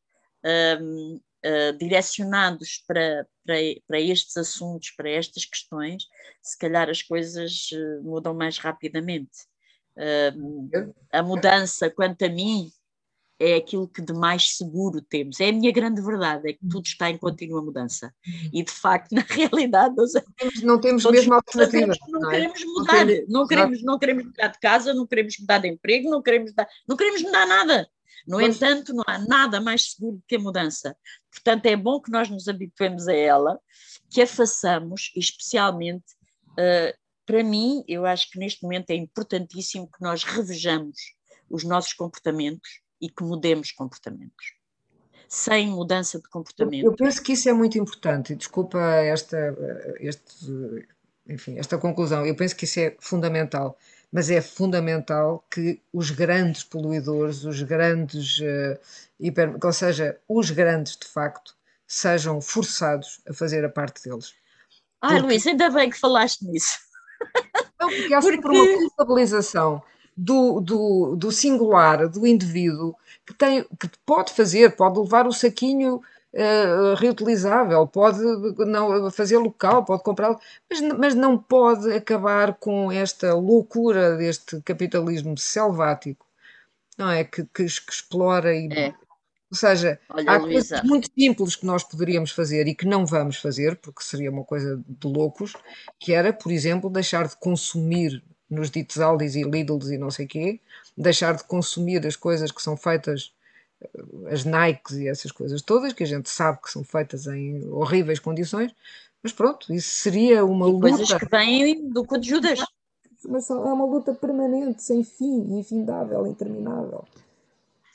uh, direcionados para, para, para estes assuntos, para estas questões, se calhar as coisas uh, mudam mais rapidamente. Uh, a mudança, quanto a mim, é aquilo que de mais seguro temos. É a minha grande verdade, é que tudo está em contínua mudança. E de facto, na realidade, nós, não temos mesmo alternativa. Não, não, é? queremos mudar, não, não, queremos, não queremos mudar de casa, não queremos mudar de emprego, não queremos mudar, não queremos mudar nada. No Mas... entanto, não há nada mais seguro que a mudança. Portanto, é bom que nós nos habituemos a ela, que a façamos, especialmente, uh, para mim, eu acho que neste momento é importantíssimo que nós revejamos os nossos comportamentos e que mudemos comportamentos. Sem mudança de comportamento. Eu penso que isso é muito importante. Desculpa esta, este, enfim, esta conclusão. Eu penso que isso é fundamental mas é fundamental que os grandes poluidores, os grandes, uh, hiper, ou seja, os grandes de facto, sejam forçados a fazer a parte deles. Ah, porque... Luís, ainda bem que falaste nisso. Não, porque há sempre uma culpabilização do, do, do singular, do indivíduo, que, tem, que pode fazer, pode levar o saquinho uh, reutilizável, pode não, fazer local, pode comprá-lo, mas, mas não pode acabar com esta loucura deste capitalismo selvático, não é? Que, que, que explora e. É. Ou seja, Olha, há Luísa. coisas muito simples que nós poderíamos fazer e que não vamos fazer, porque seria uma coisa de loucos, que era, por exemplo, deixar de consumir nos ditos Aldis e Lidls e não sei quê, deixar de consumir as coisas que são feitas as Nikes e essas coisas todas, que a gente sabe que são feitas em horríveis condições, mas pronto, isso seria uma e luta. Coisas que vêm do cu de Judas. Mas é uma luta permanente, sem fim, infindável, interminável.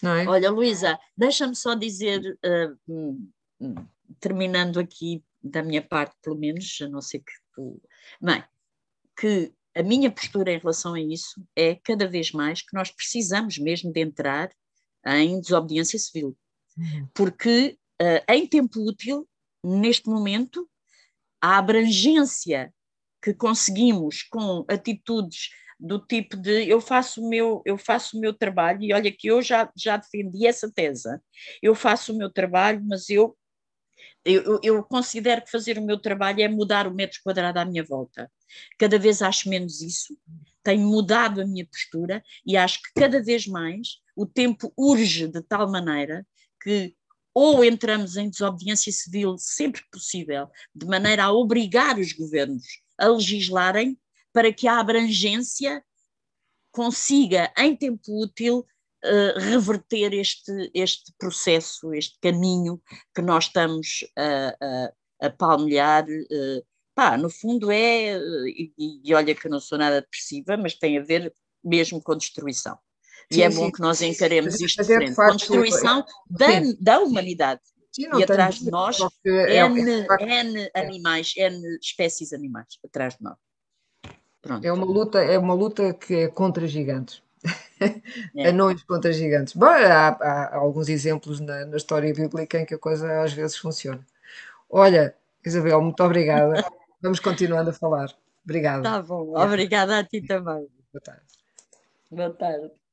É? Olha, Luísa, deixa-me só dizer, uh, terminando aqui da minha parte, pelo menos, a não ser que tu. Bem, que a minha postura em relação a isso é cada vez mais que nós precisamos mesmo de entrar em desobediência civil. Uhum. Porque uh, em tempo útil, neste momento, a abrangência que conseguimos com atitudes do tipo de eu faço o meu eu faço o meu trabalho e olha que eu já já defendi essa tese eu faço o meu trabalho mas eu eu, eu considero que fazer o meu trabalho é mudar o metro quadrado à minha volta. Cada vez acho menos isso. Tenho mudado a minha postura e acho que cada vez mais o tempo urge de tal maneira que ou entramos em desobediência civil sempre que possível, de maneira a obrigar os governos a legislarem para que a abrangência consiga, em tempo útil, uh, reverter este, este processo, este caminho que nós estamos a, a, a palmilhar. Uh, pá, no fundo é, e, e, olha que eu não sou nada depressiva, mas tem a ver mesmo com destruição. Sim, e é sim. bom que nós encaremos isto de frente, com destruição da, da humanidade. Sim, e atrás de nós, é, N, é, N animais, N espécies animais atrás de nós. Pronto. É uma luta, é uma luta que é contra gigantes. É. Anões contra gigantes. Bom, há, há, alguns exemplos na, na, história bíblica em que a coisa às vezes funciona. Olha, Isabel, muito obrigada. Vamos continuando a falar. Obrigada. Tá bom, obrigada a ti também. Boa tarde. Boa tarde.